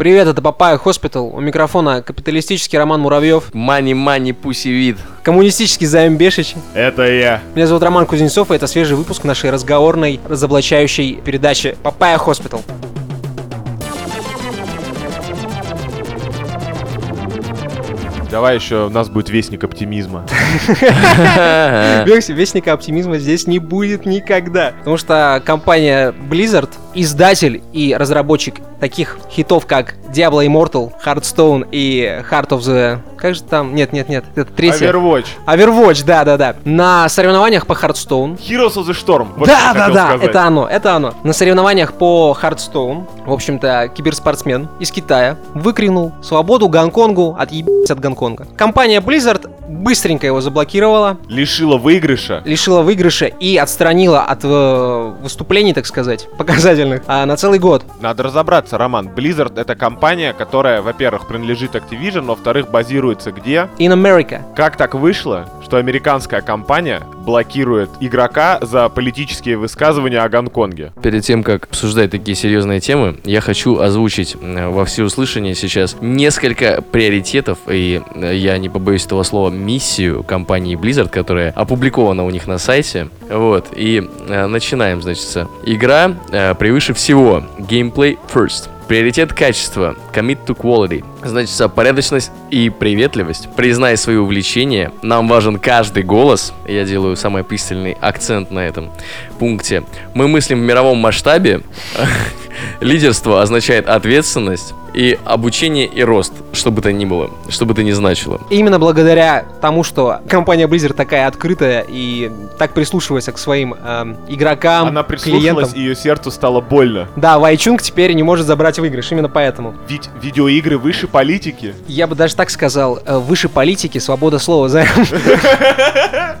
Привет, это Papaya Hospital. У микрофона капиталистический Роман Муравьев, Money-money, pussy, weed. коммунистический Займ Бешич. Это я. Меня зовут Роман Кузнецов, и это свежий выпуск нашей разговорной, разоблачающей передачи Papaya Hospital. Давай еще у нас будет вестник оптимизма. Вестника оптимизма здесь не будет никогда. Потому что компания Blizzard, издатель и разработчик таких хитов, как Diablo Immortal, Hearthstone и Heart of the... Как же там? Нет, нет, нет, это третье. Overwatch. Overwatch, да-да-да. На соревнованиях по Hearthstone Heroes of the Storm. Вот да, да, да, сказать. это оно, это оно. На соревнованиях по Hearthstone, в общем-то, киберспортсмен из Китая выкрикнул свободу Гонконгу, отъебись от Гонконга. Компания Blizzard быстренько его заблокировала, Лишила выигрыша. лишила выигрыша и отстранила от э, выступлений, так сказать, показательных, а, на целый год. Надо разобраться, Роман. Blizzard это компания, которая, во-первых, принадлежит Activision, во-вторых, базируется где? In America. Как так вышло, что американская компания блокирует игрока за политические высказывания о Гонконге? Перед тем, как обсуждать такие серьезные темы, я хочу озвучить э, во всеуслышание сейчас несколько приоритетов, и э, я не побоюсь этого слова, миссию компании Blizzard, которая опубликована у них на сайте. Вот, и э, начинаем, значит. Игра превыше всего. Gameplay first. Приоритет качества. Commit to quality. Значит, порядочность и приветливость. Признай свои увлечения. Нам важен каждый голос. Я делаю самый пристальный акцент на этом пункте. Мы мыслим в мировом масштабе. Лидерство означает ответственность и обучение и рост, что бы то ни было, что бы то ни значило. И Именно благодаря тому, что компания Blizzard такая открытая и так прислушивается к своим эм, игрокам, Она клиентам. прислушалась, и ее сердцу стало больно. Да, Вайчунг теперь не может забрать выигрыш, именно поэтому. Ведь видеоигры выше политики. Я бы даже так сказал, э, выше политики, свобода слова. за-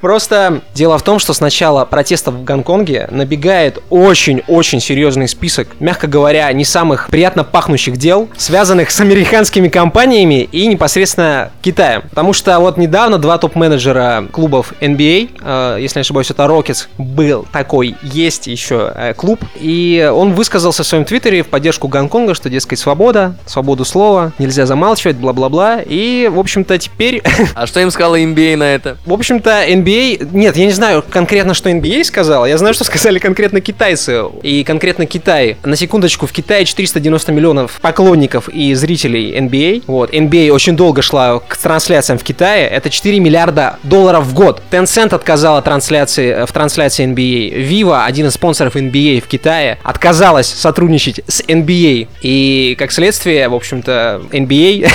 Просто дело в том, что с начала протестов в Гонконге набегает очень-очень серьезный список, мягко говоря, не самых приятно пахнущих дел, связанных с американскими компаниями и непосредственно Китаем. Потому что вот недавно два топ-менеджера клубов NBA, э, если не ошибаюсь, это Rockets, был такой, есть еще э, клуб, и он высказался в своем твиттере в поддержку Гонконга, что, дескать, свобода, свободу слова, нельзя замалчивать, бла-бла-бла, и, в общем-то, теперь А что им сказала NBA на это? в общем-то, NBA... Нет, я не знаю конкретно, что NBA сказала. Я знаю, что сказали конкретно китайцы. И конкретно Китай. На секундочку, в Китае 490 миллионов поклонников и зрителей NBA. Вот, NBA очень долго шла к трансляциям в Китае. Это 4 миллиарда долларов в год. Tencent отказала трансляции, э, в трансляции NBA. Viva, один из спонсоров NBA в Китае, отказалась сотрудничать с NBA. И, как следствие, в общем-то, NBA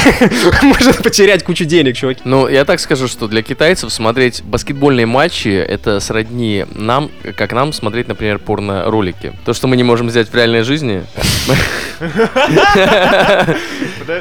может потерять кучу денег, чуваки. Ну, я так скажу, что для китайцев смотреть баскетбольные матчи это сродни нам, как нам смотреть, например, порно-ролики. То, что мы не можем взять в реальной жизни.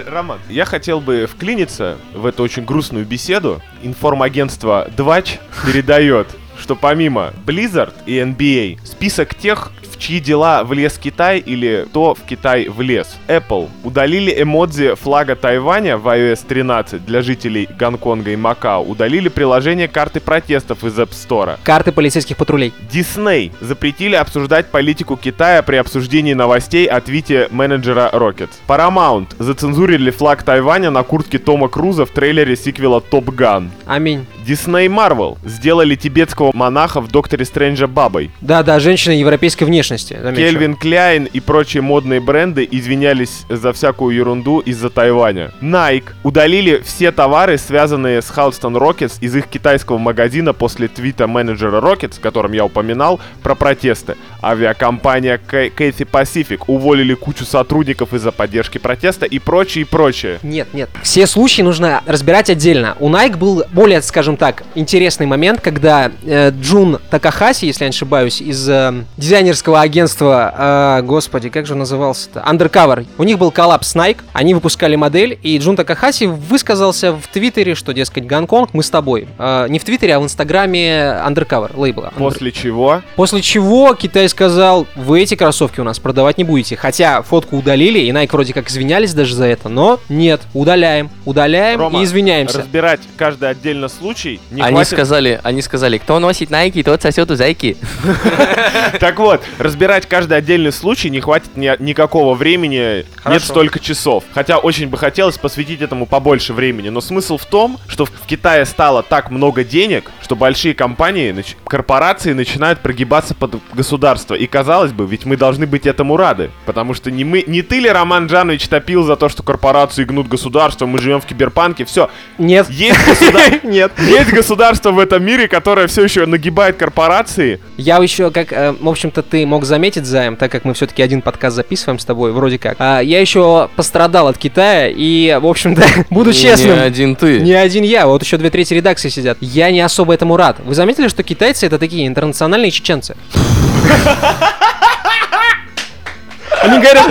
Роман, я хотел бы вклиниться в эту очень грустную беседу. Информагентство Двач передает, что помимо Blizzard и NBA, список тех, чьи дела влез Китай или кто в Китай влез. Apple удалили эмодзи флага Тайваня в iOS 13 для жителей Гонконга и Макао, удалили приложение карты протестов из App Store. Карты полицейских патрулей. Дисней запретили обсуждать политику Китая при обсуждении новостей о твите менеджера Rocket. Paramount зацензурили флаг Тайваня на куртке Тома Круза в трейлере сиквела Топ Ган. Аминь. Дисней Марвел сделали тибетского монаха в Докторе Стрэнджа бабой. Да-да, женщина европейской внешности. Замечу. Кельвин Кляйн и прочие модные бренды извинялись за всякую ерунду из-за Тайваня. Nike удалили все товары, связанные с Halston Rockets из их китайского магазина после твита менеджера Rockets, которым я упоминал, про протесты. Авиакомпания Cathay Pacific уволили кучу сотрудников из-за поддержки протеста и прочее, и прочее. Нет, нет. Все случаи нужно разбирать отдельно. У Nike был более, скажем так, интересный момент, когда э, Джун Такахаси, если я не ошибаюсь, из э, дизайнерского агентства, э, господи, как же он назывался-то? Undercover. У них был коллапс Nike, они выпускали модель, и Джун Такахаси высказался в Твиттере, что, дескать, Гонконг, мы с тобой. Э, не в Твиттере, а в Инстаграме Undercover лейбла. После чего После чего Китай сказал, вы эти кроссовки у нас продавать не будете. Хотя фотку удалили, и Nike вроде как извинялись даже за это, но нет, удаляем, удаляем Рома, и извиняемся. разбирать каждый отдельно случай не Они хватит сказали, они сказали, кто носит Nike, тот сосет у зайки. Так вот, разбирать каждый отдельный случай не хватит ни- никакого времени, нет Хорошо. столько часов. Хотя очень бы хотелось посвятить этому побольше времени. Но смысл в том, что в Китае стало так много денег, что большие компании, корпорации начинают прогибаться под государство. И казалось бы, ведь мы должны быть этому рады. Потому что не мы, не ты ли, Роман Джанович, топил за то, что корпорации гнут государство, мы живем в киберпанке, все. Нет. Есть государство. Нет. Есть государство в этом мире, которое все еще нагибает корпорации. Я еще, как, э, в общем-то, ты мог заметить, Займ, так как мы все-таки один подкаст записываем с тобой, вроде как. а, я еще пострадал от Китая, и, в общем-то, буду Не честным. один ты. Не один я, вот еще две трети редакции сидят. Я не особо этому рад. Вы заметили, что китайцы это такие интернациональные чеченцы? Они говорят,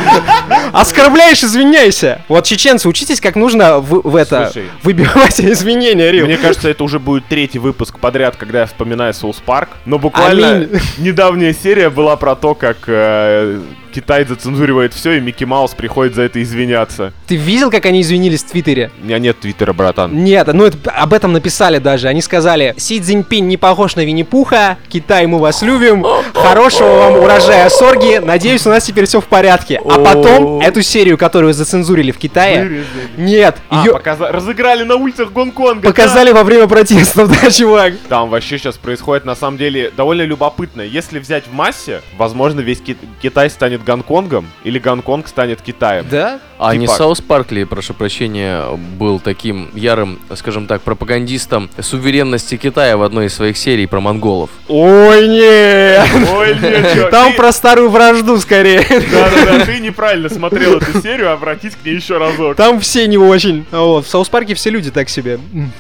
оскорбляешь, извиняйся. Вот чеченцы, учитесь, как нужно в, в это Слушай. выбивать извинения, Рил. Мне кажется, это уже будет третий выпуск подряд, когда я вспоминаю Соус Парк. Но буквально Аминь. недавняя серия была про то, как э, Китай зацензуривает все, и Микки Маус приходит за это извиняться. Ты видел, как они извинились в Твиттере? У меня нет твиттера, братан. Нет, ну это, об этом написали даже. Они сказали, Си Цзиньпинь не похож на Винни-Пуха, Китай, мы вас любим, хорошего вам урожая сорги, надеюсь, у нас теперь все в порядке. А потом эту серию, которую зацензурили в Китае, нет, А, ее разыграли на улицах Гонконга. показали во время протестов, да, чувак? Там вообще сейчас происходит, на самом деле, довольно любопытно. Если взять в массе, возможно, весь Ки- Китай станет Гонконгом, или Гонконг станет Китаем. Да? А не Типа- South Park ли, прошу прощения, был таким ярым, скажем так, пропагандистом суверенности Китая в одной из своих серий про монголов. Ой, нет! Ой, нет, чувак, Там ты- про старую вражду скорее. Да-да-да, ты неправильно смотрел эту серию, обратись к ней еще разок. Там все не очень. А Вот, в South Park е все люди так себе.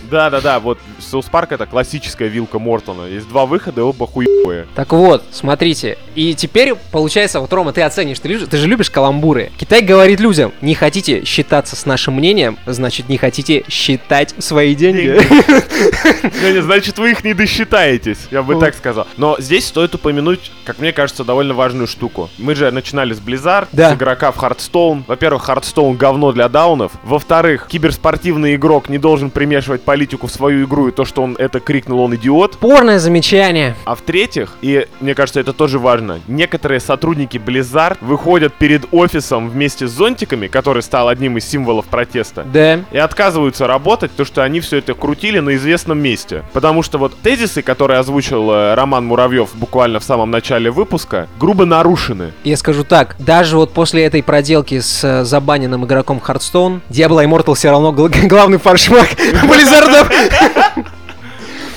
Да-да-да, вот South Park это классическая вилка Мортона. Есть два выхода, и оба хуевые. Так вот, смотрите. И теперь, получается, вот, Рома, ты оценишь, ты, ты же любишь каламбуры. Китай говорит людям, не хотите считаться с нашим мнением, значит, не хотите считать свои деньги. Не, значит, вы их не досчитаетесь, я бы так сказал. Но здесь стоит упомянуть, как мне кажется, довольно важную штуку. Мы же начинали с Blizzard, с игрока в Hearthstone. Во-первых, Hearthstone говно для даунов. Во-вторых, киберспортивный игрок не должен примешивать политику в свою игру, и то, что он это крикнул, он идиот. Порное замечание. А в-третьих, и мне кажется, это тоже важно, некоторые сотрудники Blizzard выходят перед офисом вместе с зонтиками, который стал одним из символов протеста, Да. и отказываются работать, то что они все это крутили на известном месте. Потому что вот тезисы, которые озвучил э, Роман Муравьев буквально в самом начале выпуска, грубо нарушены. Я скажу так, даже вот после этой проделки с э, забаненным игроком Hearthstone, Diablo Immortal все равно гл- главный фаршмак Blizzard ов.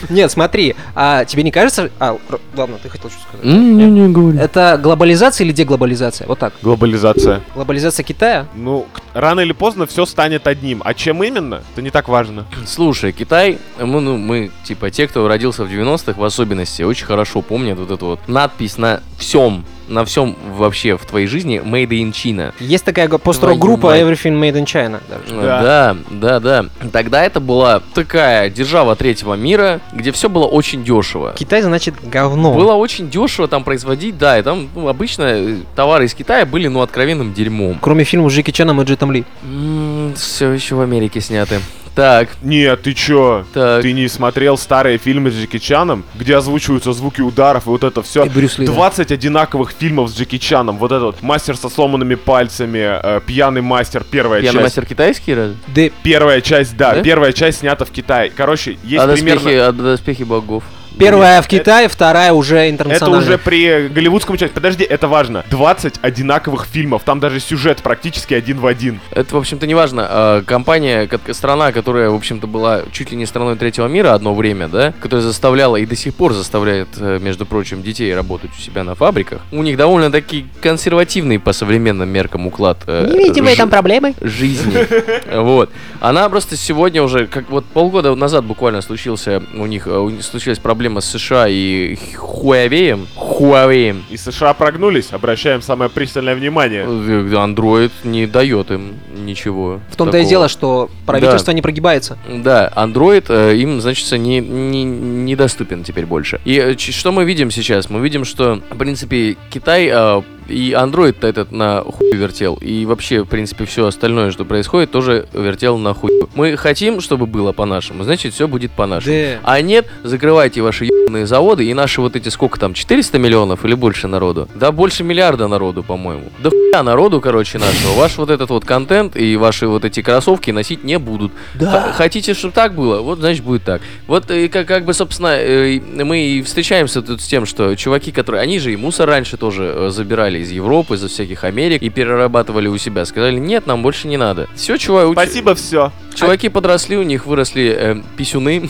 Нет, смотри, а тебе не кажется... А, ладно, ты хотел что сказать? Не-не, говори. Это глобализация или деглобализация? Вот так. Глобализация. Глобализация Китая? Ну, рано или поздно все станет одним. А чем именно, это не так важно. Слушай, Китай, мы, ну, мы, типа, те, кто родился в 90-х, в особенности, очень хорошо помнят вот эту вот надпись на всем, на всем вообще в твоей жизни Made in China. Есть такая пост-рок-группа. Everything Made in China. даже. Да. Да, да, да. Тогда это была такая держава третьего мира, где все было очень дешево. Китай, значит, говно. Было очень дешево там производить, да, и там ну, обычно э, товары из Китая были, ну, откровенным дерьмом. Кроме фильмов с Джеки Чаном и Джетом Ли. все еще в Америке сняты. Так, Нет, ты чё? так. Ты не смотрел старые фильмы с Джеки Чаном, где озвучиваются звуки ударов и вот это все? И Брюс Ли, да. 20 одинаковых фильмов с Джеки Чаном. Вот этот вот мастер со сломанными пальцами, э, пьяный мастер, первая Пьяный часть. мастер китайский, разве? Да, Первая часть, да, Да? первая часть снята в Китае. Короче, есть а доспехи, примерно... а доспехи богов. Первая в это- Китае, вторая уже Это интернациональная. уже при голливудском части. Подожди, это важно. 20 одинаковых фильмов. Там даже сюжет практически один в один. Это, в общем-то, не важно. А, Компания, ко- страна, которая, в общем-то, была чуть ли не страной третьего мира одно время, да, которая заставляла и до сих пор заставляет, э, между прочим, детей работать у себя на фабриках, у них довольно-таки консервативный по современным меркам уклад э, Не в жи- этом проблемы? жизни. Вот. Она просто сегодня уже, как вот полгода назад буквально случился у них, э, у них случилась проблема с США и Huawei. Huawei. И США прогнулись. Обращаем самое пристальное внимание. Android не дает им ничего. В том-то и дело, что правительство не прогибается. Да, Android э, им, значит, не, не, недоступен теперь больше. И э, ч- что мы видим сейчас? Мы видим, что, в принципе, Китай э, и Android этот на хуй вертел, и вообще, в принципе, все остальное, что происходит, тоже вертел на хуй. Мы хотим, чтобы было по-нашему, значит, все будет по-нашему. Да. А нет, закрывайте ваши ебаные заводы и наши вот эти, сколько там, 400 миллионов или больше народу? Да больше миллиарда народу, по-моему. Да хуя народу, короче, нашего. Ваш вот этот вот контент и ваши вот эти кроссовки носить не будут. Х- Хотите, чтобы так было? Вот, значит, будет так. Вот и как, как бы, собственно, э, мы и встречаемся тут с тем, что чуваки, которые... Они же и мусор раньше тоже э, забирали из Европы, из всяких Америк и перерабатывали у себя. Сказали, нет, нам больше не надо. Все, чувак, Спасибо, все. Чуваки подросли, у них выросли э, писюны.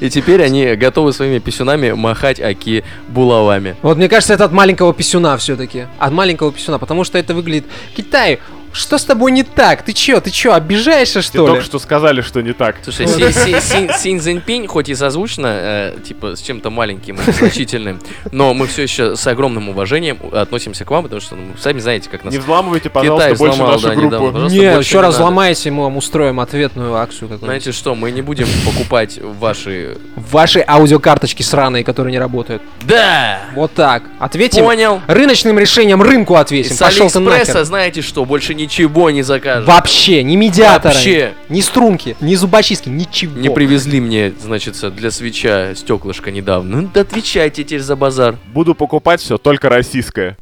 И теперь они готовы своими писюнами махать аки булавами. Вот мне кажется, это от маленького писюна все-таки. От маленького писюна, потому что это выглядит... Китай, что с тобой не так? Ты чё, ты чё, обижаешься Тебе что ли? только что сказали, что не так. Слушай, Си- Си- Си- Синь Цзиньпинь, хоть и созвучно, э, типа, с чем-то маленьким и значительным, но мы все еще с огромным уважением относимся к вам, потому что, ну, сами знаете, как нас Не взламывайте, пожалуйста, Китай больше взломал, нашу да, группу. недавно. Пожалуйста, Не, больше еще не раз надо. ломайте, мы вам устроим ответную акцию какую-нибудь. Знаете что, мы не будем покупать ваши... Ваши аудиокарточки сраные, которые не работают. Да! Вот так. Ответим. Понял. Рыночным решением рынку ответим. С Пошел ты Алиэкспресса, нахер. знаете что, больше ничего не закажем. Вообще, ни медиатора, Вообще. ни струнки, ни зубочистки, ничего. Не привезли мне, значит, для свеча стеклышко недавно. Ну, да отвечайте теперь за базар. Буду покупать все только российское.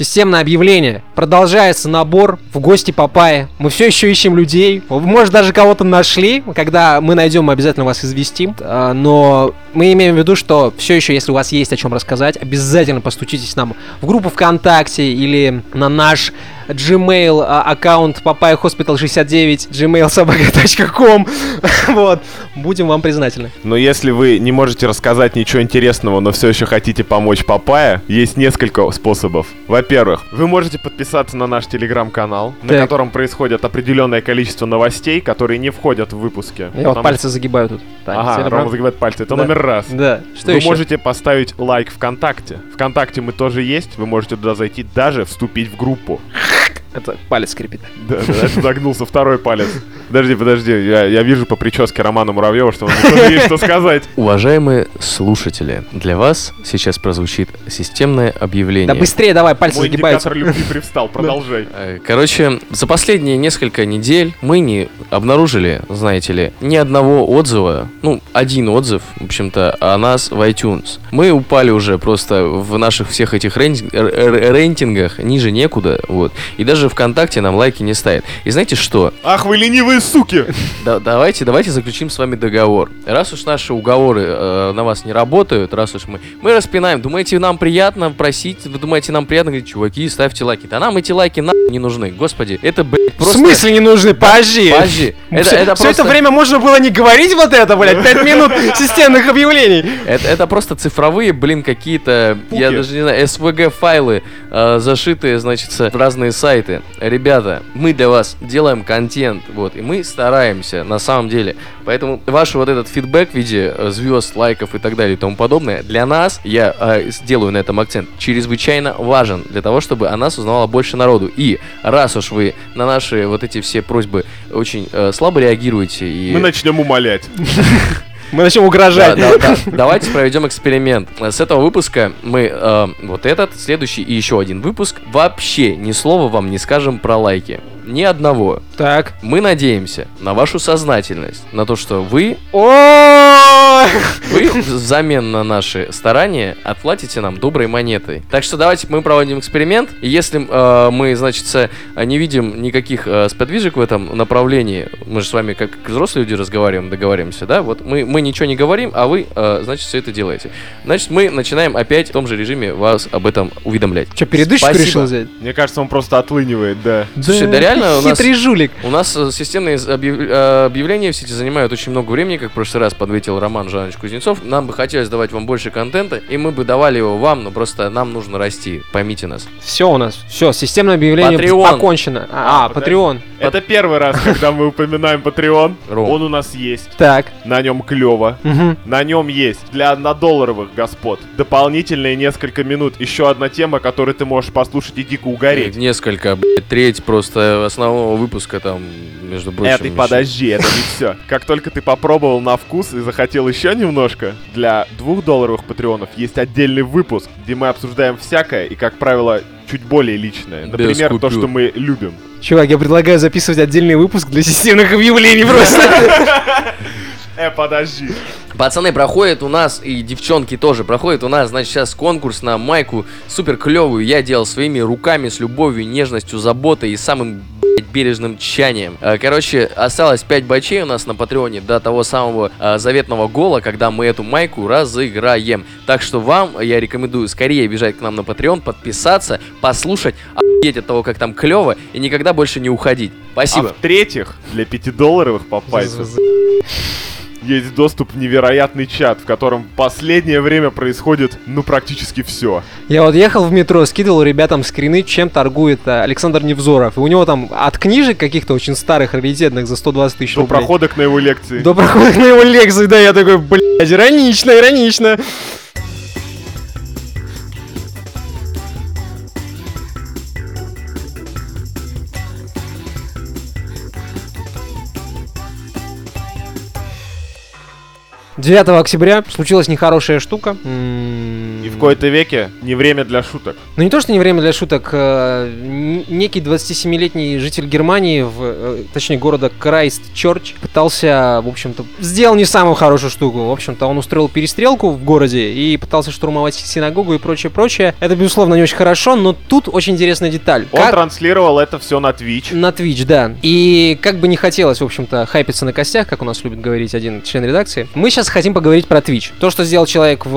Системное объявление. Продолжается набор в гости Папайи. Мы все еще ищем людей. Может, даже кого-то нашли. Когда мы найдем, мы обязательно вас известим. А, Но мы имеем в виду, что все еще, если у вас есть о чем рассказать, обязательно постучитесь нам в группу ВКонтакте или на наш Gmail а, аккаунт Papaya Hospital 69 gmail.com Вот. Будем вам признательны. Но если вы не можете рассказать ничего интересного, но все еще хотите помочь Папая, есть несколько способов. Во-первых, вы можете подписаться на наш телеграм-канал, на котором происходит определенное количество новостей, которые не входят в выпуски. Я вот пальцы загибаю тут. Так, Ага. Рома загибает пальцы. Это Да. номер раз. Да. Что вы еще? можете поставить лайк ВКонтакте. ВКонтакте мы тоже есть. Вы можете туда зайти, даже вступить в группу. Это палец скрипит. Да, да, это загнулся второй палец. Подожди, подожди, я, я вижу по прическе Романа Муравьева, что он есть что сказать. Уважаемые слушатели, для вас сейчас прозвучит системное объявление. Да быстрее давай, пальцы Мой загибаются. любви привстал, продолжай. Э, Короче, за последние несколько недель мы не обнаружили, знаете ли, ни одного отзыва, ну, один отзыв, в общем-то, о нас в iTunes. Мы упали уже просто в наших всех этих рейтингах ниже некуда, вот. И даже ВКонтакте нам лайки не ставят. И знаете что? Ах вы ленивые суки! Да- давайте, давайте заключим с вами договор. Раз уж наши уговоры э, на вас не работают, раз уж мы... Мы распинаем. Думаете, нам приятно просить? Вы думаете, нам приятно говорить, чуваки, ставьте лайки? Да нам эти лайки на не нужны. Господи, это, блядь, В просто... смысле не нужны? Подожди. Подожди. Это, все, это все просто... это время можно было не говорить вот это, блядь, 5 минут системных объявлений. Это, это просто цифровые, блин, какие-то, я даже не знаю, SVG-файлы, э, зашитые, значит, в разные сайты. Ребята, мы для вас делаем контент, вот, и мы стараемся, на самом деле. Поэтому ваш вот этот фидбэк в виде э, звезд, лайков и так далее и тому подобное, для нас, я э, сделаю на этом акцент, чрезвычайно важен, для того, чтобы о нас узнавало больше народу. И раз уж вы на наши вот эти все просьбы очень э, слабо реагируете и... Мы начнем умолять. Мы начнем Да, угрожать. да, да. Давайте проведем эксперимент. С этого выпуска мы э, вот этот, следующий и еще один выпуск вообще ни слова вам не скажем про лайки. Ни одного. Так. Мы надеемся на вашу сознательность, на то, что вы, О! вы взамен на наши старания отплатите нам доброй монетой. Так что давайте мы проводим эксперимент. И если э, мы, значит, с- не видим никаких э, сподвижек в этом направлении, мы же с вами как взрослые люди разговариваем, договоримся, да? Вот мы, мы ничего не говорим, а вы, э, значит, все это делаете. Значит, мы начинаем опять в том же режиме вас об этом уведомлять. Че, передышку Спасибо. решил взять? Мне кажется, он просто отлынивает, да. Слушай, да реально реально у нас... Хитрый жулик. У нас э, системные э, объявления все эти занимают очень много времени, как в прошлый раз подветил Роман Жанович Кузнецов. Нам бы хотелось давать вам больше контента, и мы бы давали его вам, но просто нам нужно расти, поймите нас. Все у нас. Все, системное объявление Patreon. покончено. А, А. Patreon. Это первый раз, когда мы упоминаем Patreon. Ром. Он у нас есть. Так. На нем клево. На нем есть для однодолларовых господ дополнительные несколько минут. Еще одна тема, которую ты можешь послушать и дико угореть. Несколько, блядь, треть просто основного выпуска там, между прочим. Это еще. подожди, это не все. Как только ты попробовал на вкус и захотел еще немножко, для двухдолларовых патреонов есть отдельный выпуск, где мы обсуждаем всякое и, как правило, чуть более личное. Например, то, что мы любим. Чувак, я предлагаю записывать отдельный выпуск для системных объявлений просто. Э, подожди. Пацаны, проходит у нас, и девчонки тоже проходит у нас, значит, сейчас конкурс на майку супер клевую. Я делал своими руками с любовью, нежностью, заботой и самым бережным тщанием. Э, Короче, осталось 5 бачей у нас на Патреоне до того самого э, заветного гола, когда мы эту майку разыграем. Так что вам я рекомендую скорее бежать к нам на Patreon, подписаться, послушать, охуеть от того, как там клево, и никогда больше не уходить. А Спасибо. в-третьих, для пятидолларовых попайцев есть доступ в невероятный чат, в котором в последнее время происходит, ну, практически все. Я вот ехал в метро, скидывал ребятам скрины, чем торгует а, Александр Невзоров. И у него там от книжек каких-то очень старых, раритетных за 120 тысяч До рублей. проходок на его лекции. До прохода на его лекции, да, я такой, блядь, иронично, иронично. Девятого октября случилась нехорошая штука. И в кои-то веке не время для шуток. Ну не то, что не время для шуток. э, Некий 27-летний житель Германии, в, э, точнее города Крайст-Чорч, пытался, в общем-то, сделал не самую хорошую штуку. В общем-то, он устроил перестрелку в городе и пытался штурмовать синагогу и прочее, прочее. Это, безусловно, не очень хорошо, но тут очень интересная деталь. Он Как- транслировал это все на Twitch. на Twitch, да. И как бы не хотелось, в общем-то, хайпиться на костях, как у нас любит говорить один член редакции, мы сейчас хотим поговорить про Twitch. То, что сделал человек в,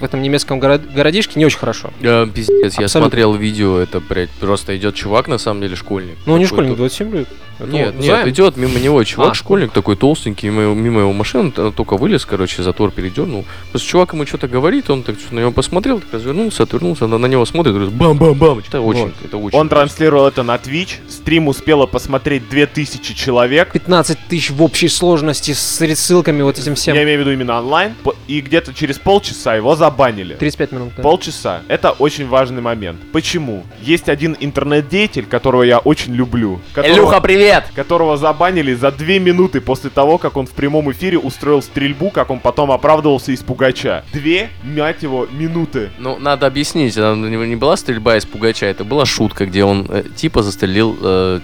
в этом немецком горо- городишке, не очень хорошо. Э, пиздец, я Абсолютно. смотрел видео, это, блядь, просто идет чувак, на самом деле, школьник. Ну, не школьник, тут- 27 лет. Это Нет, он, нет, займ. идет мимо него чувак, А, школьник такой толстенький, мимо, мимо его машины, только вылез, короче, затор передернул. Просто чувак ему что-то говорит, он так на него посмотрел, так развернулся, отвернулся, на, на него смотрит, говорит, бам-бам-бам. Это очень, Вот. это очень. Он транслировал это на Twitch. Стрим успело посмотреть 2000 человек. 15 тысяч в общей сложности с ссылками вот этим всем. Я имею в виду именно онлайн. И где-то через полчаса его забанили. 35 минут. да. Полчаса. Это очень важный момент. Почему? Есть один интернет-деятель, которого я очень люблю. Которого, Илюха, привет! которого забанили за две минуты после того, как он в прямом эфире устроил стрельбу, как он потом оправдывался из пугача. Две, мять его, минуты. Ну, надо объяснить, это не не была стрельба из пугача, это была шутка, где он э, типа застрелил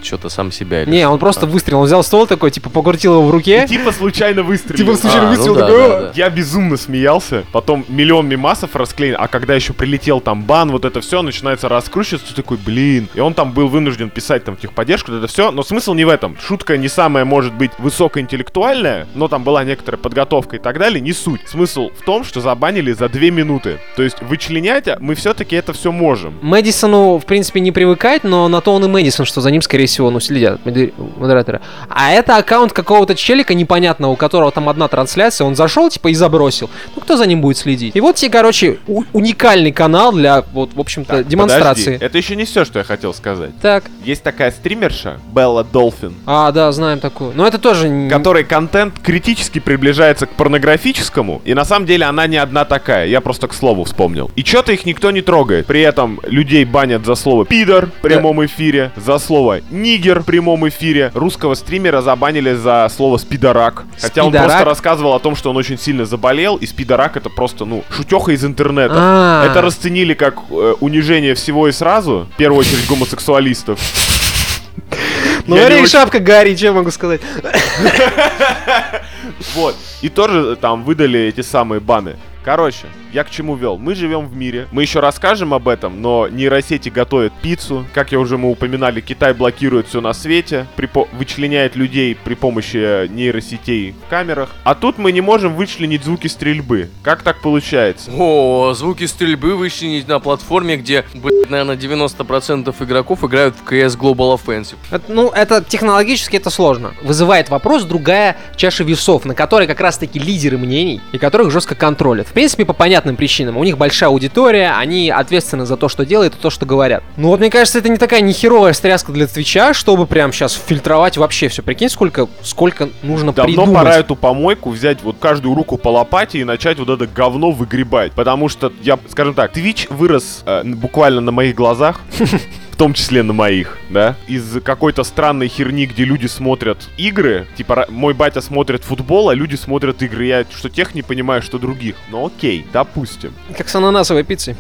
что-то сам себя. или Не, он просто выстрелил. Он взял ствол такой, типа, покрутил его в И руке. типа случайно выстрелил. Типа случайно А, ну да, такой, да, да. Я безумно смеялся. Потом миллион мимасов расклеен. А когда еще прилетел там бан, вот это все начинается раскручиваться, ты такой, блин. И он там был вынужден писать там техподдержку, вот это все. Но смысл не в этом. Шутка не самая, может быть, высокоинтеллектуальная, но там была некоторая подготовка и так далее. Не суть. Смысл в том, что забанили за две минуты. То есть вычленять а мы все-таки это все можем. Мэдисону, в принципе, не привыкать, но на то он и Мэдисон, что за ним, скорее всего, ну, следят модер- модераторы. А это аккаунт какого-то челика непонятного, у которого там одна трансляция, он зашел, типа, и забросил. Ну, кто за ним будет следить? И вот тебе, короче, уникальный канал для, вот, в общем-то, Так, демонстрации. подожди. Это еще не все, что я хотел сказать. Так, Есть такая стримерша, Белла Долфин, а, да, знаем такую. Но это тоже... который контент критически приближается к порнографическому, и на самом деле она не одна такая, я просто к слову вспомнил. И что-то их никто не трогает. При этом людей банят за слово «пидор» в прямом эфире, за слово «нигер» в прямом эфире. Русского стримера забанили за слово «спидорак». Хотя он Спидорак? просто рассказывал о том, что он очень сильно заболел, и спидорак это просто, ну, шутеха из интернета. А. Это расценили как э, унижение всего и сразу, в первую очередь гомосексуалистов. Ну, очень- шапка Гарри, что я могу сказать? Вот. И тоже там выдали эти самые баны. Короче, я к чему вел? Мы живем в мире. Мы еще расскажем об этом, но нейросети готовят пиццу. Как я уже мы упоминали, Китай блокирует все на свете, при по- вычленяет людей при помощи нейросетей в камерах. А тут мы не можем вычленить звуки стрельбы. Как так получается? О, звуки стрельбы вычленить на платформе, где, блядь, наверное, 90% игроков играют в CS Global Offensive. Это, ну, это технологически это сложно. Вызывает вопрос другая чаша весов, на которой как раз-таки лидеры мнений и которых жестко контролят. В принципе, по понятным причинам. У них большая аудитория, они ответственны за то, что делают и то, что говорят. Ну вот, мне кажется, это не такая нехеровая стряска для Твича, чтобы прям сейчас фильтровать вообще все. Прикинь, сколько, сколько нужно Давно придумать. пора эту помойку взять вот каждую руку по лопате и начать вот это говно выгребать. Потому что я, скажем так, Twitch вырос э, буквально на моих глазах. В том числе на моих, да? Из какой-то странной херни, где люди смотрят игры. Типа, мой батя смотрит футбол, а люди смотрят игры. Я что тех не понимаю, что других. Ну окей, допустим. Как с ананасовой пиццей.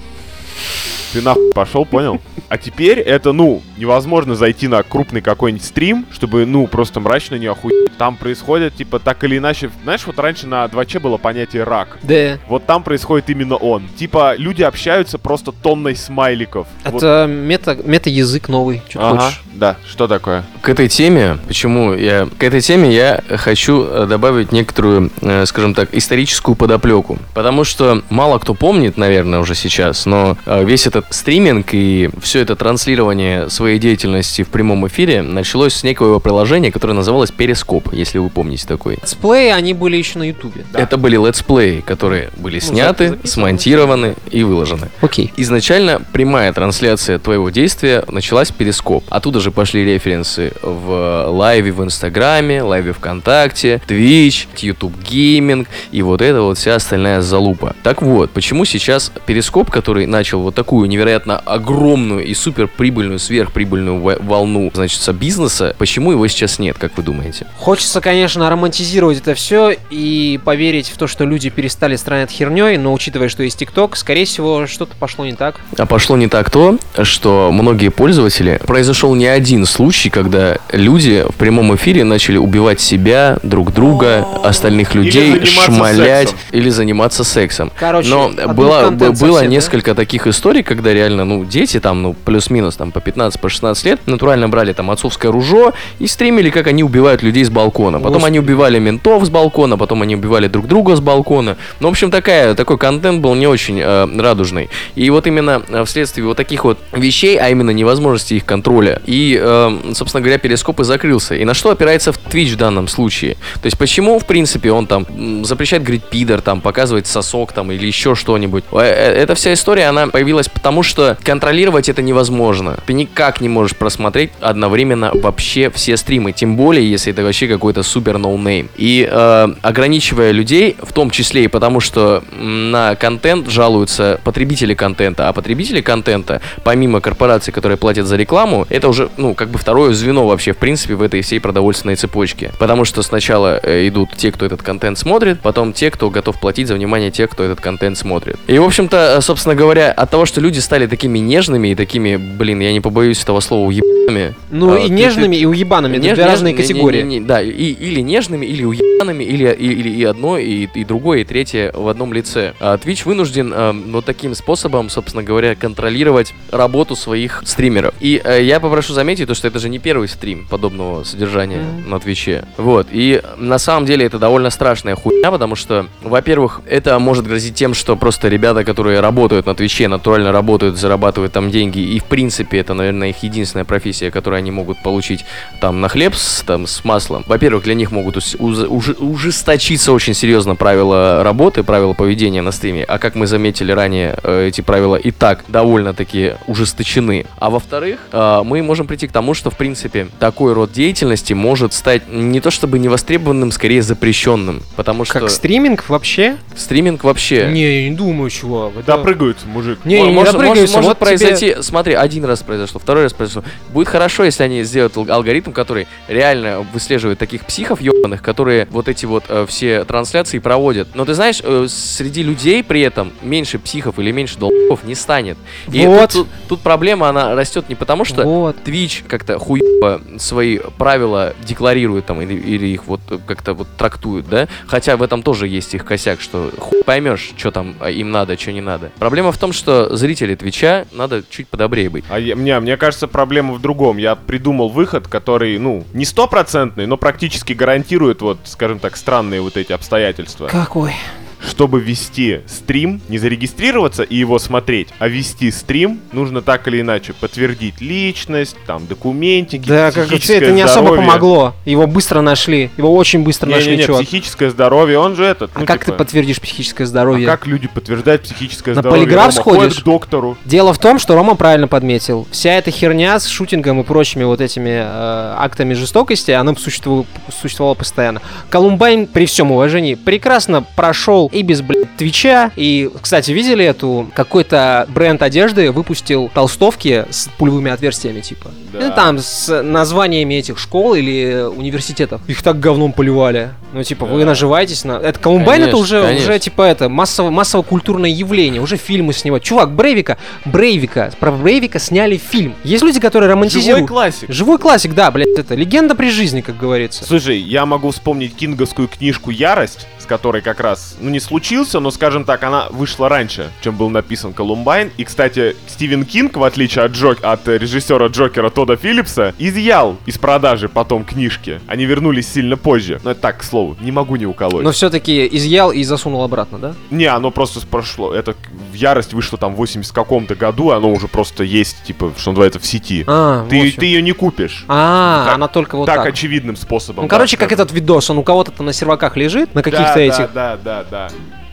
Ты нахуй пошел, понял? А теперь это, ну, невозможно зайти на крупный какой-нибудь стрим, чтобы, ну, просто мрачно не охуеть. Там происходит, типа, так или иначе... Знаешь, вот раньше на 2Ч было понятие рак. Да. Вот там происходит именно он. Типа, люди общаются просто тонной смайликов. Вот- Это мета, мета-язык новый. Что Ага, хочешь? да, что такое? К этой теме, почему я... К этой теме я хочу э, добавить некоторую, э, скажем так, историческую подоплеку. Потому что мало кто помнит, наверное, уже сейчас, но э, весь этот стриминг и все это транслирование своей деятельности в прямом эфире началось с некого приложения, которое называлось Перископ, если вы помните такой. Летсплеи, они были еще на Ютубе. Да. Это были летсплеи, которые были Ну, сняты, записаны. смонтированы и выложены. Окей. Изначально прямая трансляция твоего действия началась в Перископ. Оттуда же пошли референсы в лайве в Инстаграме, лайве ВКонтакте, Twitch, YouTube Gaming и вот это вот вся остальная залупа. Так вот, почему сейчас Перископ, который начал вот такую невероятно огромную и супер прибыльную, сверхприбыльную во- волну, значит, со бизнеса, почему его сейчас нет, как вы думаете? Хочется, конечно, романтизировать это все и поверить в то, что люди перестали страдать херней, но учитывая, что есть ТикТок, скорее всего, что-то пошло не так. А пошло не так то, что многие пользователи... Произошел не один случай, когда люди в прямом эфире начали убивать себя, друг друга, остальных людей, шмалять сексом. или заниматься сексом. Короче, Но было, было совсем, да? несколько таких историй, когда реально, ну, дети там, ну, плюс-минус, там, по 15, по 16 лет, натурально брали там отцовское ружье и стримили, как они убивают людей с балкона. Потом Господи. они убивали ментов с балкона, потом они убивали друг друга с балкона. Ну, в общем, такая, такой контент был не очень э, радужный. И вот именно э, вследствие вот таких вот вещей, а именно невозможности их контроля, и, э, собственно говоря, перископ и закрылся. И на что опирается в Twitch в данном случае? То есть, почему, в принципе, он там запрещает говорить пидор, там, показывать сосок, там, или еще что-нибудь? Э, э, Эта вся история, она появилась потому, что контролировать это невозможно. Ты никак не можешь просмотреть одновременно вообще все стримы, тем более, если это вообще какой-то супер no name. И э, ограничивая людей, в том числе и потому, что на контент жалуются потребители контента, а потребители контента, помимо корпораций, которые платят за рекламу, это уже, ну, как бы второе звено вообще, в принципе, в этой всей продовольственной цепочке. Потому что сначала э, идут те, кто этот контент смотрит, потом те, кто готов платить за внимание тех, кто этот контент смотрит. И, в общем-то, э, собственно говоря, от того, что люди стали такими нежными и такими, блин, я не побоюсь этого слова, уебанами. Ну а, и ты- нежными, и уебанами. Это Неж- две неж- разные не- не- категории. не- не- да, и, или нежными, или уебанами, или, и- или и одно, и, и другое, и третье в одном лице. А Twitch вынужден э, вот таким способом, собственно говоря, контролировать работу своих стримеров. И э, я попрошу заметить, то, что это же не первый стрим подобного содержания Мгм. на Твиче. Вот. И на самом деле это довольно страшная хуйня, потому что, во-первых, это может грозить тем, что просто ребята, которые работают на Твиче, натурально работают, зарабатывают там деньги, и в принципе это, наверное, их единственная профессия, которую они могут получить там на хлеб с, там, с маслом. Во-первых, для них могут уз- уж- ужесточиться очень серьезно правила работы, правила поведения на стриме. А как мы заметили ранее, э, эти правила и так довольно-таки ужесточены. А во-вторых, э, мы можем прийти к тому, что, в принципе, такой род деятельности может стать не то чтобы невостребованным, скорее запрещенным. Потому что Как стриминг вообще? стриминг вообще... Не, я не думаю, чего. Допрыгают, мужик. Не, Мо- не Может, допрыгаешься, может вот тебе- произойти, смотри, один раз произошло, второй раз произошло. Будет хорошо, если они сделают ал- алгоритм, который реально выслеживает таких психов ебаных, которые вот эти вот э, все трансляции проводят. Но ты знаешь, э, среди людей при этом меньше психов или меньше долбов не станет. И Вот. тут, тут- тут проблема, она растет не потому, что Вот. Twitch как-то хуево свои правила декларирует там или, или их вот как-то вот трактует, да? Хотя в этом тоже есть их косяк, что хуй поймешь, что там э, им надо, что не надо. Проблема в том, что зрители Твича надо чуть подобрее быть. А я- мне, мне кажется, проблема в другом. Я придумал выход, который, ну, не стопроцентный, но практически гарантирует, вот, скажем так, странные вот эти обстоятельства. Какой? Чтобы вести стрим, не зарегистрироваться и его смотреть, а вести стрим, нужно так или иначе подтвердить личность, там, документики, Да, как это не особо здоровье. помогло. Его быстро нашли. Его очень быстро нашли, Не-не-не, чувак. психическое здоровье, он же этот, А ну, как типа, ты подтвердишь психическое а здоровье? как люди подтверждают психическое На здоровье? полиграф Рома ходит сходишь? к доктору. Дело в том, что Рома правильно подметил. Вся эта херня с шутингом и прочими вот этими э, актами жестокости, она существовала, существовала постоянно. Колумбайн, при всем уважении, прекрасно прошел и без, блядь, Твича. И, кстати, видели эту? Какой-то бренд одежды выпустил толстовки с пулевыми отверстиями, типа. Да. Ну, там, с названиями этих школ или университетов. Их так говном поливали. Ну, типа, вы Да. наживаетесь на... Это Колумбайн, это Конечно, уже, конечно. уже, типа, это, массово, массово-культурное явление. Уже фильмы снимают. Чувак, Брейвика, Брейвика, про Брейвика сняли фильм. Есть люди, которые Живой романтизируют. классик. Живой классик, да, блядь, это легенда при жизни, как говорится. Слушай, я могу вспомнить кинговскую книжку «Ярость», с которой как раз, ну не случился, но, скажем так, она вышла раньше, чем был написан «Колумбайн». И, кстати, Стивен Кинг, в отличие от, Джок, от режиссера Джокера Тода Филлипса, изъял из продажи потом книжки. Они вернулись сильно позже. Но это так, к слову, не могу не уколоть. Но все-таки изъял и засунул обратно, да? Не, оно просто прошло. Это в «Ярость» вышло там в 80 каком-то году, оно уже просто есть, типа, что называется, в сети. А, ты, ты ее не купишь. А, Так- она только вот так, так. очевидным способом. Ну, да, короче, как скажем. этот видос, он у кого-то на серваках лежит, на каких-то да, этих. Да, да, да, да.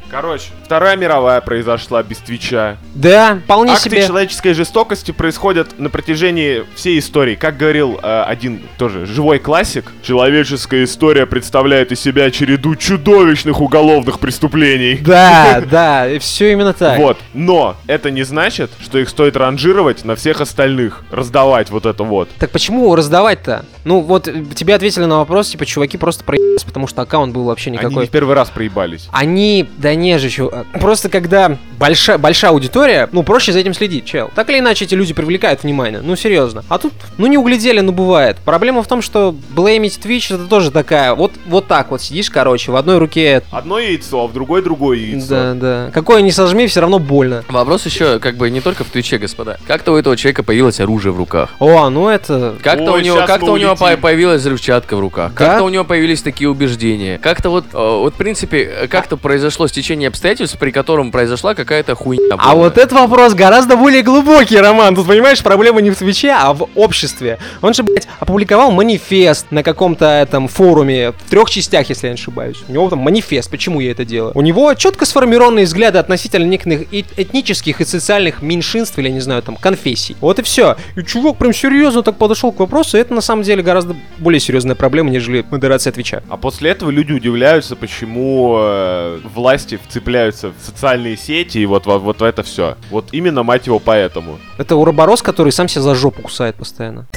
Короче, Вторая мировая произошла без Твича. Да, вполне Акты себе. человеческой жестокости происходят на протяжении всей истории. Как говорил э, один тоже живой классик, человеческая история представляет из себя череду чудовищных уголовных преступлений. Да, да, и все именно так. Вот, но это не значит, что их стоит ранжировать на всех остальных, раздавать вот это вот. Так почему раздавать-то? Ну, вот тебе ответили на вопрос, типа, чуваки просто проебались, потому что аккаунт был вообще Они никакой. не в первый раз проебались. Они, да не же, чувак. Просто когда большая, большая аудитория, ну, проще за этим следить, чел. Так или иначе, эти люди привлекают внимание, ну, серьезно. А тут, ну, не углядели, ну, бывает. Проблема в том, что блеймить Twitch это тоже такая, вот, вот так вот сидишь, короче, в одной руке, Одно яйцо, а в другой другое яйцо. да, да. Какое не сожми, все равно больно. Вопрос еще как бы не только в Твиче, господа. Как-то у этого человека появилось оружие в руках. О, ну это... Как-то у него, как-то у него появилась взрывчатка в руках. Да? Как-то у него появились такие убеждения. Как-то вот, э, вот в принципе, э, как-то произошло стечение обстоятельств, при котором произошла какая-то хуйня. А вот этот вопрос гораздо более глубокий, Роман. Тут, понимаешь, проблема не в Твиче, а в обществе. Он же, блядь, опубликовал манифест на каком-то этом форуме, в трех частях, если я не ошибаюсь. У него там манифест, почему я это делаю. У него четко сформированные взгляды относительно некоторых и- этнических и социальных меньшинств, или, я не знаю, там, конфессий. Вот и все. И чувак прям серьезно так подошел к вопросу, и это на самом деле гораздо более серьезная проблема, нежели модерация Твича. А после этого люди удивляются, почему э, власти вцепляются в социальные сети и вот, вот, вот в это все. Вот именно, мать его, поэтому. Это уроборос, который сам себя за жопу кусает постоянно.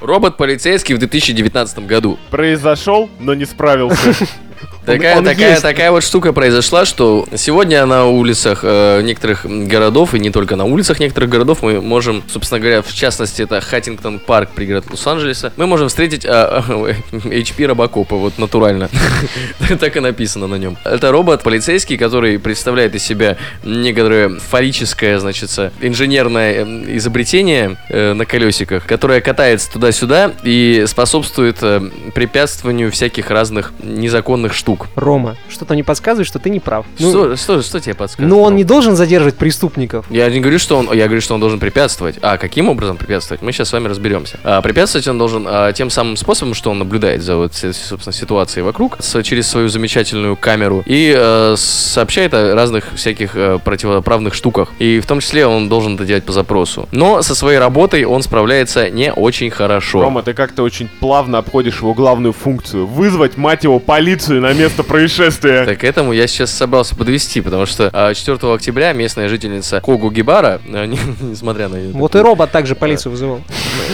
Робот полицейский в 2019 году. Произошел, но не справился. Такая, он такая, есть. такая вот штука произошла, что сегодня на улицах э, некоторых городов, и не только на улицах некоторых городов, мы можем, собственно говоря, в частности, это Хаттингтон парк, пригород Лос-Анджелеса, мы можем встретить а, HP Робокопа, вот натурально. так и написано на нем. Это робот полицейский, который представляет из себя некоторое фаллическое, значит, инженерное э, изобретение э, на колесиках, которое катается туда-сюда и способствует э, препятствованию всяких разных незаконных штук. Друг. Рома, что-то мне подсказывает, что ты не прав. Ну, что, что, что тебе подсказывает? ну, он не должен задерживать преступников. Я не говорю, что он, я говорю, что он должен препятствовать. А каким образом препятствовать? Мы сейчас с вами разберемся. А, препятствовать он должен а, тем самым способом, что он наблюдает за вот, собственно, ситуацией вокруг с- через свою замечательную камеру и э, сообщает о разных всяких э, противоправных штуках. И в том числе он должен это делать по запросу. Но со своей работой он справляется не очень хорошо. Рома, ты как-то очень плавно обходишь его главную функцию. Вызвать, мать его, полицию на место происшествия. Так к этому я сейчас собрался подвести, потому что а, 4 октября местная жительница Когу Гибара, не- несмотря на Вот и робот также полицию вызывал.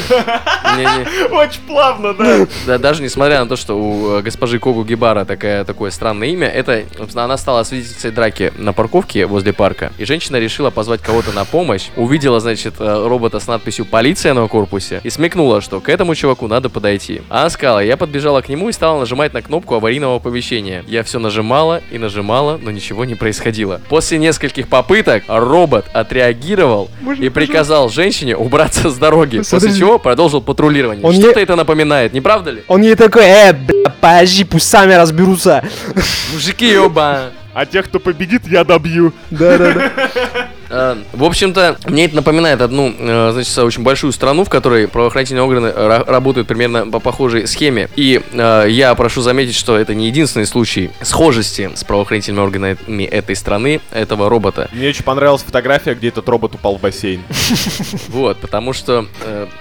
Очень плавно, да. Да, даже несмотря на то, что у э, госпожи Когу Гибара такая, такое странное имя, это, собственно, она стала свидетельницей драки на парковке возле парка. И женщина решила позвать кого-то на помощь. Увидела, значит, робота с надписью «Полиция» на корпусе и смекнула, что к этому чуваку надо подойти. Она сказала, я подбежала к нему и стала нажимать на кнопку аварийного оповещения. Я все нажимала и нажимала, но ничего не происходило. После нескольких попыток робот отреагировал и приказал женщине убраться с дороги, после Смотрите. чего продолжил патрулирование. Он Что-то не- это напоминает, не правда ли? Он ей такой, э, бля, подожди, пусть сами разберутся. Мужики, оба. А тех, кто победит, я добью. Да-да-да. Э, В общем-то, мне это напоминает одну, э, значит, очень большую страну, в которой правоохранительные органы ра- работают примерно по похожей схеме. И э, я прошу заметить, что это не единственный случай схожести с правоохранительными органами этой страны, этого робота. Мне очень понравилась фотография, где этот робот упал в бассейн. Вот, потому что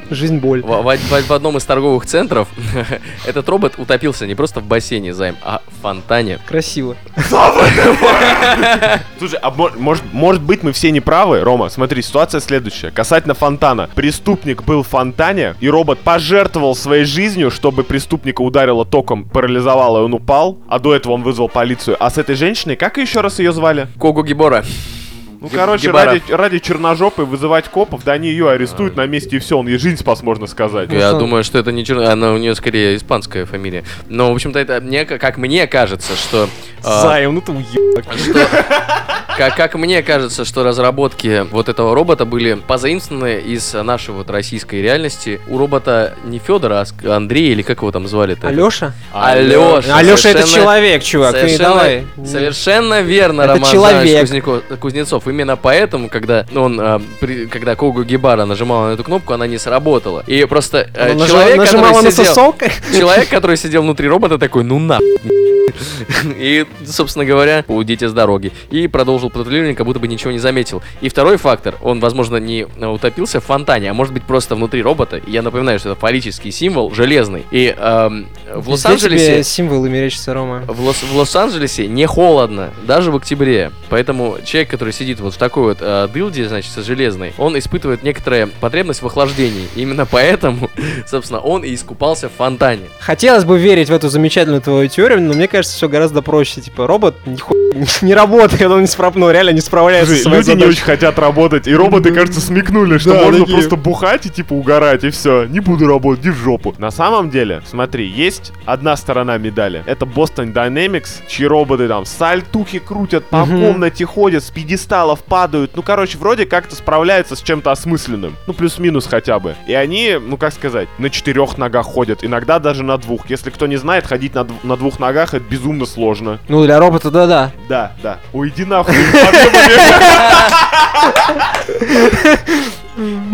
Жизнь боль. в, одном из торговых центров этот робот утопился не просто в бассейне, займ, а в фонтане. Красиво. Слушай, а мо- может, может быть мы все не правы, Рома? Смотри, ситуация следующая. Касательно фонтана. Преступник был в фонтане, и робот пожертвовал своей жизнью, чтобы преступника ударило током, парализовало, и он упал. А до этого он вызвал полицию. А с этой женщиной, как еще раз ее звали? Когу Гибора. Ну, Гиб- короче, Гибара. ради, ради черножопы вызывать копов, да они ее арестуют на месте и все, он ей жизнь спас, можно сказать. Я думаю, что это не черная, она у нее скорее испанская фамилия. Но, в общем-то, это мне, как мне кажется, что... а, Займ, ну ты уебок. что- как, как мне кажется, что разработки вот этого робота были позаимствованы из нашей вот российской реальности. У робота не Федора, а Андрея, или как его там звали-то? Алёша? Алёша. Алёша это человек, чувак. Ты Совершенно, давай. совершенно верно, Это Роман человек. Кузнеко- Кузнецов. Именно поэтому, когда он, а, при- когда Когу Гибара нажимала на эту кнопку, она не сработала. И просто Она человек, нажимала который на сидел, сосок. человек, который сидел внутри робота, такой, ну на. И, собственно говоря, уйдите с дороги. И продолжил патрулирование, как будто бы ничего не заметил. И второй фактор, он, возможно, не э, утопился в фонтане, а может быть просто внутри робота. Я напоминаю, что это фаллический символ, железный. И эм, в Лос-Анджелесе... тебе символы мерещатся, Рома. В, Лос- в Лос-Анджелесе не холодно, даже в октябре. Поэтому человек, который сидит вот в такой вот э, дылде, значит, со железной, он испытывает некоторая потребность в охлаждении. Именно поэтому, собственно, он и искупался в фонтане. Хотелось бы верить в эту замечательную твою теорию, но мне кажется, все гораздо проще. Типа, робот нихуя не работает, он не справ... ну, реально не справляется Слушай, люди не задачей. очень хотят работать, и роботы, кажется, смекнули, что Да, можно такие. просто бухать и типа угорать, и все. Не буду работать, иди в жопу. На самом деле, смотри, есть одна сторона медали. Это Boston Dynamics, чьи роботы там сальтухи крутят, по Мгм. комнате ходят, с пьедесталов падают. Ну, короче, вроде как-то справляются с чем-то осмысленным. Ну, плюс-минус хотя бы. И они, ну, как сказать, на четырех ногах ходят, иногда даже на двух. Если кто не знает, ходить на, дв- на двух ногах это безумно сложно. Ну, для робота, да-да. Да, да. Уйди нахуй.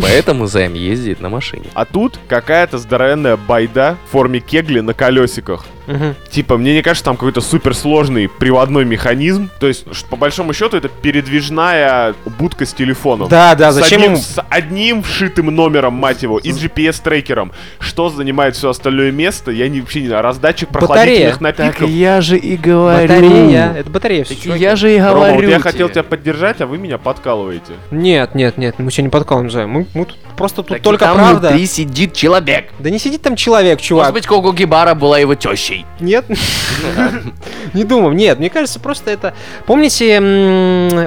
Поэтому Займ ездит на машине. А тут какая-то здоровенная байда в форме кегли на колесиках. Мгм. Типа, мне не кажется, там какой-то суперсложный приводной механизм. То есть, по большому счету, это передвижная будка с телефоном. Да, да, С зачем одним, ему... с одним вшитым номером, мать его, и GPS-трекером. Что занимает все остальное место, я не, вообще не знаю. Раздатчик прохладительных напитков. я же и Батарея. Это батарея все, же и Рома, вот я хотел тебя поддержать, а вы меня подкалываете. Нет, нет, нет, мы тебя не подкалываем, Зай. Мы, мы тут просто тут только правда. сидит человек. Да не сидит там человек, чувак. Может быть, Когу Гибара была его тещей. Нет? Не думаю, нет. Мне кажется, просто это... Помните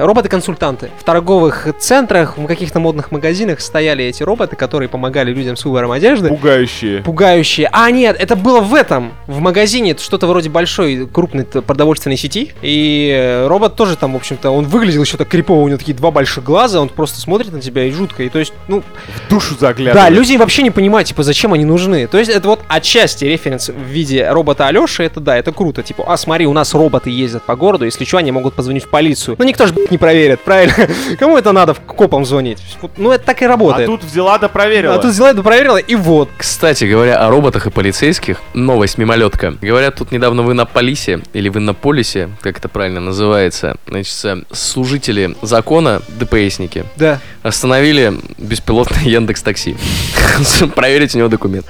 роботы-консультанты? В торговых центрах, в каких-то модных магазинах стояли эти роботы, которые помогали людям с выбором одежды. Пугающие. Пугающие. А, нет, это было в этом. В магазине что-то вроде большой, крупной продовольственной сети. И э, робот тоже там, в общем-то, он выглядел еще так крипово. У него такие два больших глаза, он просто смотрит на тебя и жутко. И то есть, ну, В душу да, заглядывают. люди вообще не понимают, типа, зачем они нужны. То есть, это вот отчасти референс в виде робота Алёши, это да, это круто. Типа, а смотри, у нас роботы ездят по городу, если что, они могут позвонить в полицию. Ну никто же блядь, не проверит, правильно? Кому это надо в копам звонить? Ну это так и А работает. тут взяла да проверила. А тут взяла это проверила, и вот. Кстати, говоря о роботах и полицейских, новость мимолетка. Говорят, тут недавно вы на полисе, или вы на полисе, как это правильно называется, значит, э, служители закона, ДПСники, Да. остановили беспилотный Яндекс Такси. Проверить у него документ.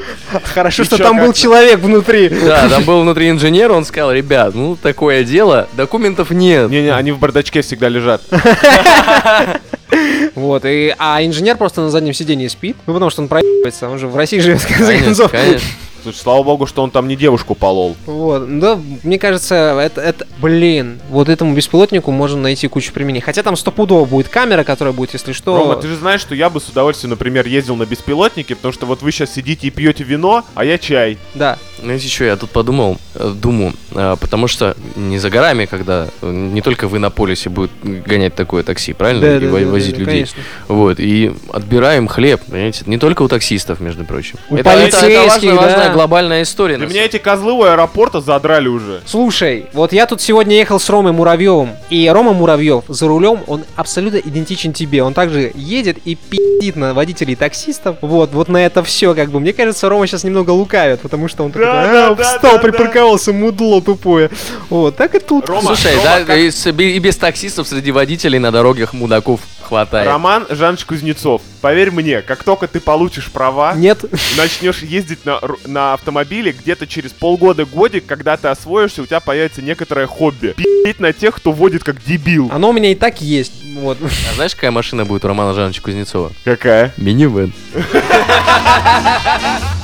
Хорошо, что там был человек внутри. Да, там был внутри инженер, он сказал, ребят, ну такое дело, документов нет. Не-не, они в бардачке всегда лежат. Вот, и, а инженер просто на заднем сиденье спит, ну потому что он проебывается, он же в России живет, в конце Конечно, концов. конечно. Слушай, слава богу, что он там не девушку полол. Вот, да, мне кажется, это, это, блин, вот этому беспилотнику можно найти кучу применений. Хотя там стопудово будет камера, которая будет, если что... Рома, ты же знаешь, что я бы с удовольствием, например, ездил на беспилотнике, потому что вот вы сейчас сидите и пьете вино, а я чай. Да, Знаете что, я тут подумал, э, думаю, э, потому что не за горами, когда э, не только в Иннополисе будет гонять такое такси, правильно? да, и да, во- да, возить да, людей. конечно. Вот, и отбираем хлеб, понимаете, не только у таксистов, между прочим. У это, это- это полицейских, важная, важная да. глобальная история. На меня эти козлы у аэропорта задрали уже. Слушай, вот я тут сегодня ехал с Ромой Муравьевым, и Рома Муравьев за рулем, он абсолютно идентичен тебе. Он также едет и пи***ит на водителей таксистов. Вот, вот на это все, как бы. Мне кажется, Рома сейчас немного лукавит, потому что он такой, Да, «А, да, да, встал, да, припарковался, мудло тупое. Вот, так и тут. Рома, Слушай, Рома, да, как- и, без таксистов среди водителей на дорогах мудаков хватает. Роман Жанч Кузнецов, поверь мне, как только ты получишь права, Нет, начнешь ездить на, на автомобиле, где-то через полгода-годик, когда ты освоишься, у тебя появится некоторое хобби. Пи***ть на тех, кто водит как дебил. оно у меня и так есть. Вот. А знаешь, какая машина будет у Романа Жановича Кузнецова? Какая? Минивэн.